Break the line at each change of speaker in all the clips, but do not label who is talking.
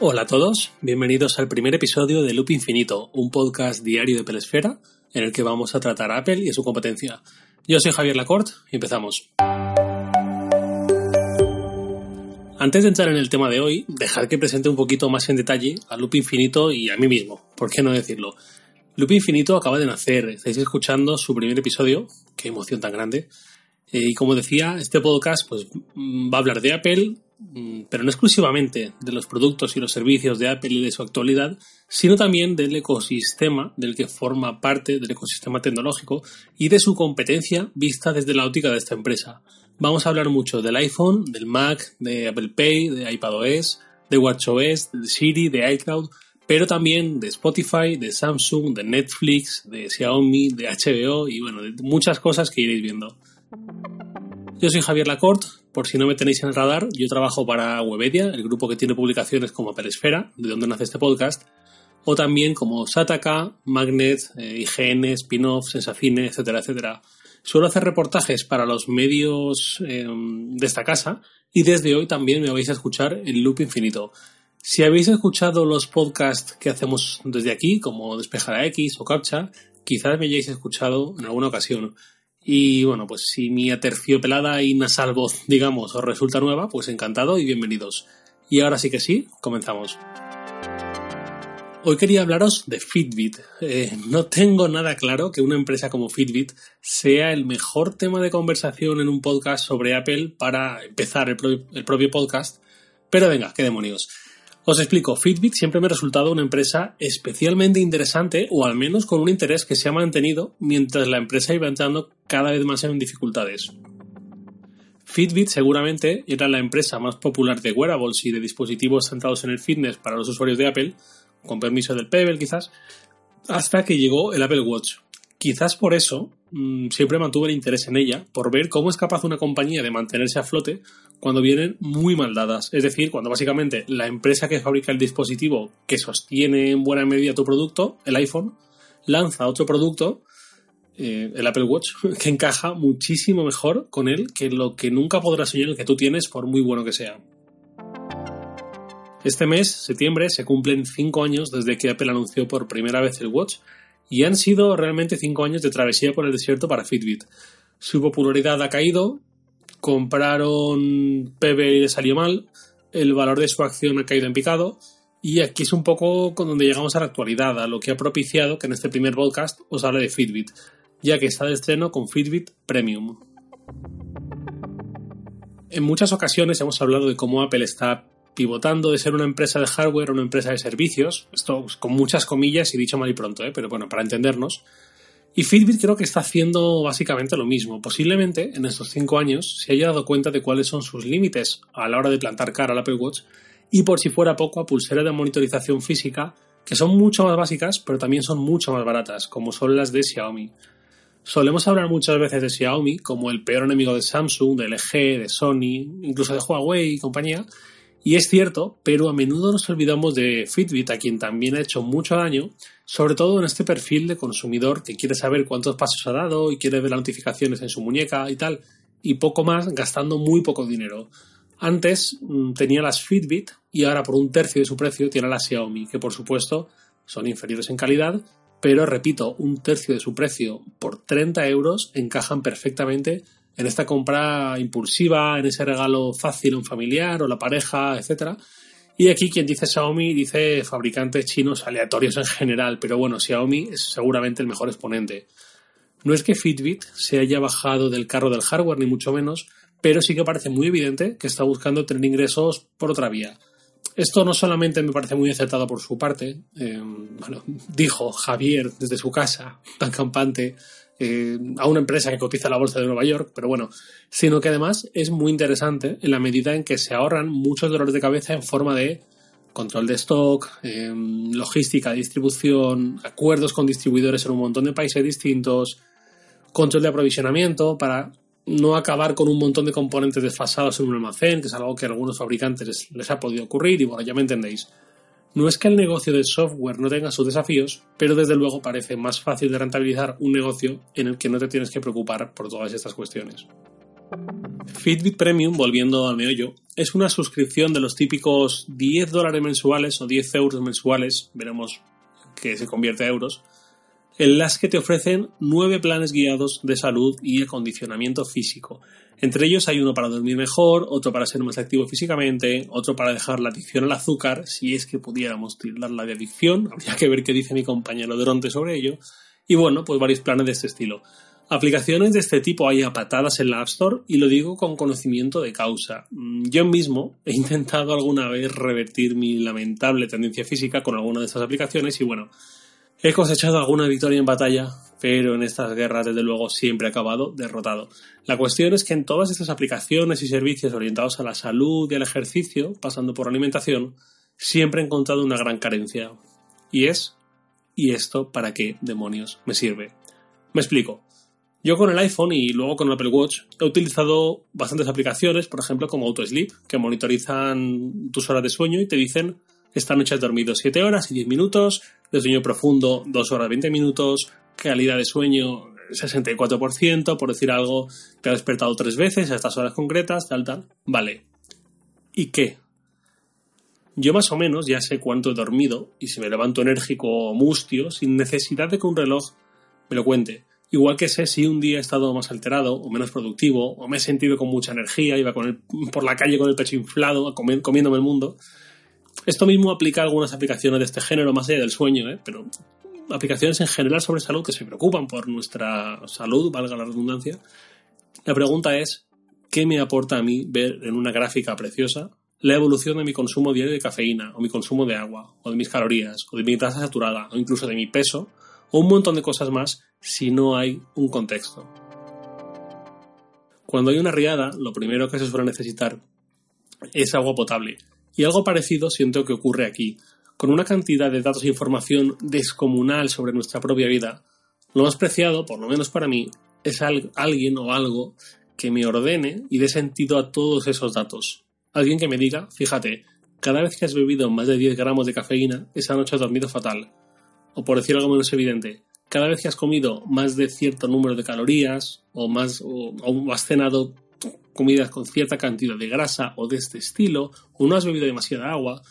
Hola a todos, bienvenidos al primer episodio de Loop Infinito, un podcast diario de Pelesfera en el que vamos a tratar a Apple y su competencia. Yo soy Javier Lacorte y empezamos. Antes de entrar en el tema de hoy, dejar que presente un poquito más en detalle a Loop Infinito y a mí mismo, ¿por qué no decirlo? Loop Infinito acaba de nacer, estáis escuchando su primer episodio, qué emoción tan grande. Eh, y como decía, este podcast pues, mm, va a hablar de Apple, pero no exclusivamente de los productos y los servicios de Apple y de su actualidad, sino también del ecosistema del que forma parte, del ecosistema tecnológico y de su competencia vista desde la óptica de esta empresa. Vamos a hablar mucho del iPhone, del Mac, de Apple Pay, de iPadOS, de WatchOS, de Siri, de iCloud, pero también de Spotify, de Samsung, de Netflix, de Xiaomi, de HBO y bueno, de muchas cosas que iréis viendo. Yo soy Javier Lacorte, por si no me tenéis en el radar, yo trabajo para Webedia, el grupo que tiene publicaciones como Apple Esfera, de donde nace este podcast, o también como Sataka, Magnet, eh, IGN, Spin-off, Sensacine, etcétera, etcétera. Suelo hacer reportajes para los medios eh, de esta casa y desde hoy también me vais a escuchar en Loop Infinito. Si habéis escuchado los podcasts que hacemos desde aquí, como Despejar X o Captcha, quizás me hayáis escuchado en alguna ocasión. Y bueno, pues si mi aterciopelada y nasal voz, digamos, os resulta nueva, pues encantado y bienvenidos. Y ahora sí que sí, comenzamos. Hoy quería hablaros de Fitbit. Eh, no tengo nada claro que una empresa como Fitbit sea el mejor tema de conversación en un podcast sobre Apple para empezar el, el propio podcast, pero venga, qué demonios. Os explico, Fitbit siempre me ha resultado una empresa especialmente interesante o al menos con un interés que se ha mantenido mientras la empresa iba entrando cada vez más en dificultades. Fitbit seguramente era la empresa más popular de wearables y de dispositivos centrados en el fitness para los usuarios de Apple, con permiso del Pebble quizás, hasta que llegó el Apple Watch. Quizás por eso mm, siempre mantuve el interés en ella, por ver cómo es capaz una compañía de mantenerse a flote cuando vienen muy mal dadas. Es decir, cuando básicamente la empresa que fabrica el dispositivo que sostiene en buena medida tu producto, el iPhone, lanza otro producto, eh, el Apple Watch, que encaja muchísimo mejor con él que lo que nunca podrás soñar el que tú tienes, por muy bueno que sea. Este mes, septiembre, se cumplen 5 años desde que Apple anunció por primera vez el Watch y han sido realmente 5 años de travesía por el desierto para Fitbit. Su popularidad ha caído, compraron Pebble y le salió mal, el valor de su acción ha caído en picado y aquí es un poco con donde llegamos a la actualidad, a lo que ha propiciado que en este primer podcast os hable de Fitbit, ya que está de estreno con Fitbit Premium. En muchas ocasiones hemos hablado de cómo Apple está pivotando de ser una empresa de hardware a una empresa de servicios, esto con muchas comillas y dicho mal y pronto, ¿eh? pero bueno, para entendernos. Y Fitbit creo que está haciendo básicamente lo mismo. Posiblemente en estos cinco años se haya dado cuenta de cuáles son sus límites a la hora de plantar cara al Apple Watch y por si fuera poco a pulseras de monitorización física que son mucho más básicas pero también son mucho más baratas, como son las de Xiaomi. Solemos hablar muchas veces de Xiaomi como el peor enemigo de Samsung, de LG, de Sony, incluso de Huawei y compañía, y es cierto, pero a menudo nos olvidamos de Fitbit, a quien también ha hecho mucho daño, sobre todo en este perfil de consumidor que quiere saber cuántos pasos ha dado y quiere ver las notificaciones en su muñeca y tal, y poco más gastando muy poco dinero. Antes mm, tenía las Fitbit y ahora por un tercio de su precio tiene las Xiaomi, que por supuesto son inferiores en calidad, pero repito, un tercio de su precio por 30 euros encajan perfectamente en esta compra impulsiva, en ese regalo fácil a un familiar o la pareja, etc. Y aquí quien dice Xiaomi dice fabricantes chinos aleatorios en general, pero bueno, Xiaomi es seguramente el mejor exponente. No es que Fitbit se haya bajado del carro del hardware, ni mucho menos, pero sí que parece muy evidente que está buscando tener ingresos por otra vía. Esto no solamente me parece muy acertado por su parte, eh, bueno, dijo Javier desde su casa, tan campante, eh, a una empresa que cotiza la bolsa de Nueva York, pero bueno, sino que además es muy interesante en la medida en que se ahorran muchos dolores de cabeza en forma de control de stock, em, logística, distribución, acuerdos con distribuidores en un montón de países distintos, control de aprovisionamiento para no acabar con un montón de componentes desfasados en un almacén, que es algo que a algunos fabricantes les ha podido ocurrir y bueno, ya me entendéis. No es que el negocio del software no tenga sus desafíos, pero desde luego parece más fácil de rentabilizar un negocio en el que no te tienes que preocupar por todas estas cuestiones. Fitbit Premium, volviendo al meollo, es una suscripción de los típicos 10 dólares mensuales o 10 euros mensuales, veremos que se convierte a euros, en las que te ofrecen nueve planes guiados de salud y acondicionamiento físico. Entre ellos hay uno para dormir mejor, otro para ser más activo físicamente, otro para dejar la adicción al azúcar, si es que pudiéramos la de adicción, habría que ver qué dice mi compañero Dronte sobre ello, y bueno, pues varios planes de este estilo. Aplicaciones de este tipo hay a patadas en la App Store y lo digo con conocimiento de causa. Mm, yo mismo he intentado alguna vez revertir mi lamentable tendencia física con alguna de estas aplicaciones y bueno, he cosechado alguna victoria en batalla, pero en estas guerras desde luego siempre he acabado derrotado. La cuestión es que en todas estas aplicaciones y servicios orientados a la salud y al ejercicio, pasando por alimentación, siempre he encontrado una gran carencia. Y es, ¿y esto para qué demonios me sirve? Me explico. Yo con el iPhone y luego con el Apple Watch he utilizado bastantes aplicaciones, por ejemplo como AutoSleep, que monitorizan tus horas de sueño y te dicen esta noche has dormido 7 horas y 10 minutos, de sueño profundo 2 horas 20 minutos, calidad de sueño 64%, por decir algo, te has despertado tres veces a estas horas concretas, tal, tal. Vale. ¿Y qué? Yo más o menos ya sé cuánto he dormido y si me levanto enérgico o mustio sin necesidad de que un reloj me lo cuente. Igual que sé si un día he estado más alterado o menos productivo, o me he sentido con mucha energía, iba con por la calle con el pecho inflado, comiéndome el mundo. Esto mismo aplica a algunas aplicaciones de este género, más allá del sueño, ¿eh? pero aplicaciones en general sobre salud que se preocupan por nuestra salud, valga la redundancia. La pregunta es, ¿qué me aporta a mí ver en una gráfica preciosa la evolución de mi consumo diario de cafeína, o mi consumo de agua, o de mis calorías, o de mi grasa saturada, o incluso de mi peso, o un montón de cosas más si no hay un contexto. Cuando hay una riada, lo primero que se suele necesitar es agua potable. Y algo parecido siento que ocurre aquí. Con una cantidad de datos e información descomunal sobre nuestra propia vida, lo más preciado, por lo menos para mí, es alguien o algo que me ordene y dé sentido a todos esos datos. Alguien que me diga, fíjate, cada vez que has bebido más de 10 gramos de cafeína, esa noche has dormido fatal o por decir algo menos evidente, cada vez que has comido más de cierto número de calorías o, más, o, has cenado comidas con cierta cantidad de grasa o de este estilo, o no has bebido demasiada agua,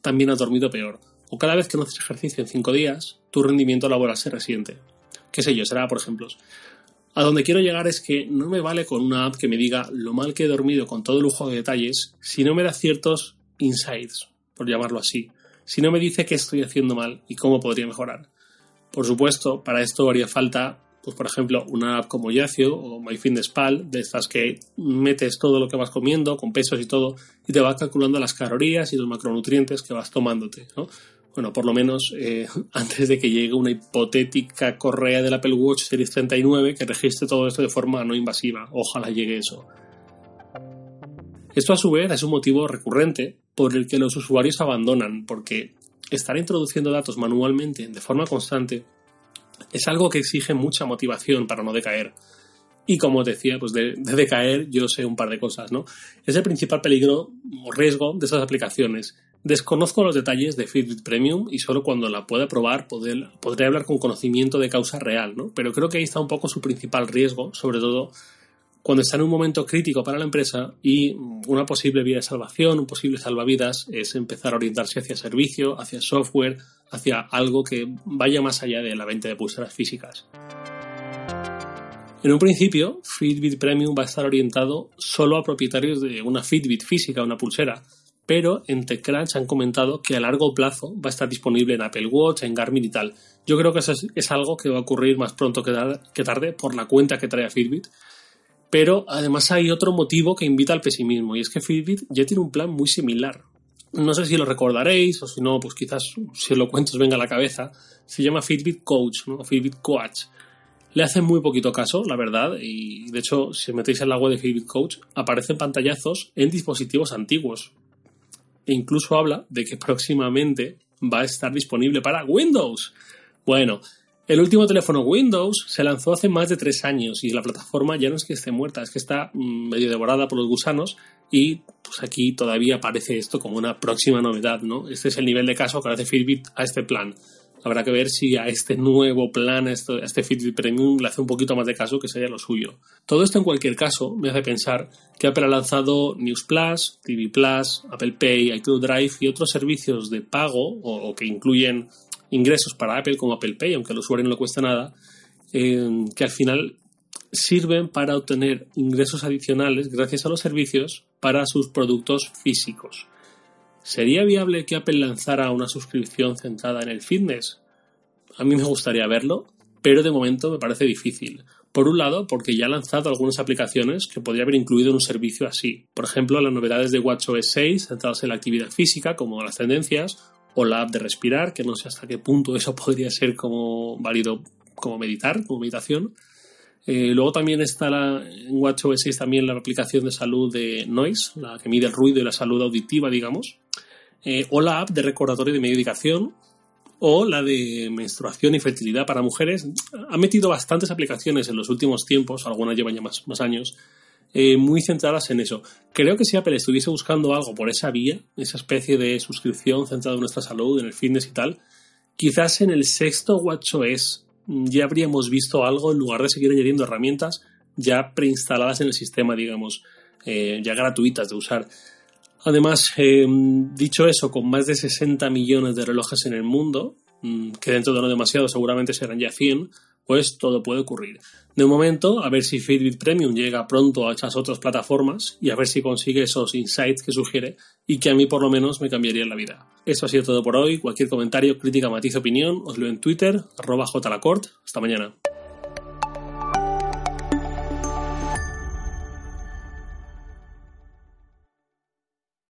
también has dormido peor. O cada vez que no haces ejercicio en cinco días, tu rendimiento laboral se resiente. Qué sé yo, será por ejemplos. A donde quiero llegar es que no me vale con una app que me diga lo mal que he dormido con todo lujo de detalles si no me da ciertos insights, por llamarlo así si no me dice qué estoy haciendo mal y cómo podría mejorar. Por supuesto, para esto haría falta, pues por ejemplo, una app como Yacio o MyFitnessPal, de estas que metes todo lo que vas comiendo, con pesos y todo, y te va calculando las calorías y los macronutrientes que vas tomándote, Bueno, por lo menos eh, antes de que llegue una hipotética correa del Apple Watch Series 39 que registre todo esto de forma no invasiva. Ojalá llegue eso. Esto a su vez es un motivo recurrente por el que los usuarios abandonan, porque estar introduciendo datos manualmente de forma constante es algo que exige mucha motivación para no decaer. Y como decía, pues de, decaer yo sé un par de cosas, ¿no? Es el principal peligro o riesgo de esas aplicaciones. Desconozco los detalles de Fitbit Premium y solo cuando la pueda probar podré hablar con conocimiento de causa real, ¿no? Pero creo que ahí está un poco su principal riesgo, sobre todo cuando está en un momento crítico para la empresa y una posible vía de salvación, un posible salvavidas es empezar a orientarse hacia servicio, hacia software, hacia algo que vaya más allá de la venta de pulseras físicas. En un principio, Fitbit Premium va a estar orientado solo a propietarios de una Fitbit física, una pulsera, pero en TechCrunch han comentado que a largo plazo va a estar disponible en Apple Watch, en Garmin y tal. Yo creo que eso es, algo que va a ocurrir más pronto que tarde por la cuenta que trae a Fitbit pero además hay otro motivo que invita al pesimismo y es que Fitbit ya tiene un plan muy similar. No sé si lo recordaréis o si no, pues quizás si os lo cuento os venga a la cabeza. Se llama Fitbit Coach, ¿no? Fitbit Coach. Le hace muy poquito caso, la verdad, y de hecho, si metéis en la web de Fitbit Coach, aparecen pantallazos en dispositivos antiguos. E incluso habla de que próximamente va a estar disponible para Windows. Bueno, el último teléfono Windows se lanzó hace más de tres años y la plataforma ya no es que esté muerta, es que está mm, medio devorada por los gusanos y pues aquí todavía aparece esto como una próxima novedad, ¿no? Este es el nivel de caso que hace Fitbit a este plan. Habrá que ver si a este nuevo plan, a este Fitbit Premium, le hace un poquito más de caso que sería lo suyo. Todo esto en cualquier caso me hace pensar que Apple ha lanzado News Plus, TV Plus, Apple Pay, iCloud Drive y otros servicios de pago o, que incluyen ingresos para Apple como Apple Pay, aunque al usuario no le cuesta nada, eh, que al final sirven para obtener ingresos adicionales gracias a los servicios para sus productos físicos. ¿Sería viable que Apple lanzara una suscripción centrada en el fitness? A mí me gustaría verlo, pero de momento me parece difícil. Por un lado, porque ya ha lanzado algunas aplicaciones que podría haber incluido en un servicio así. Por ejemplo, las novedades de WatchOS 6 centradas en la actividad física, como las tendencias, o la app de respirar, que no sé hasta qué punto eso podría ser como válido como meditar, como meditación. Eh, luego también está la, en WatchOS 6 también la aplicación de salud de Noise, la que mide el ruido y la salud auditiva, digamos. Eh, o la app de recordatorio de medicación o la de menstruación y fertilidad para mujeres. Ha metido bastantes aplicaciones en los últimos tiempos, algunas llevan ya más, más años, eh, muy centradas en eso. Creo que si Apple estuviese buscando algo por esa vía, esa especie de suscripción centrada en nuestra salud, en el fitness y tal, quizás en el sexto WatchOS ya habríamos visto algo en lugar de seguir añadiendo herramientas ya preinstaladas en el sistema, digamos, eh, ya gratuitas de usar. Además, eh, dicho eso, con más de 60 millones de relojes en el mundo, mm, que dentro de no demasiado seguramente serán ya 100, pues todo puede ocurrir. De momento, a ver si Fitbit Premium llega pronto a esas otras plataformas y a ver si consigue esos insights que sugiere y que a mí por lo menos me cambiaría la vida. Esto ha sido todo por hoy. Cualquier comentario, crítica, matiz, opinión, os leo en Twitter, arroba jlacort. Hasta mañana.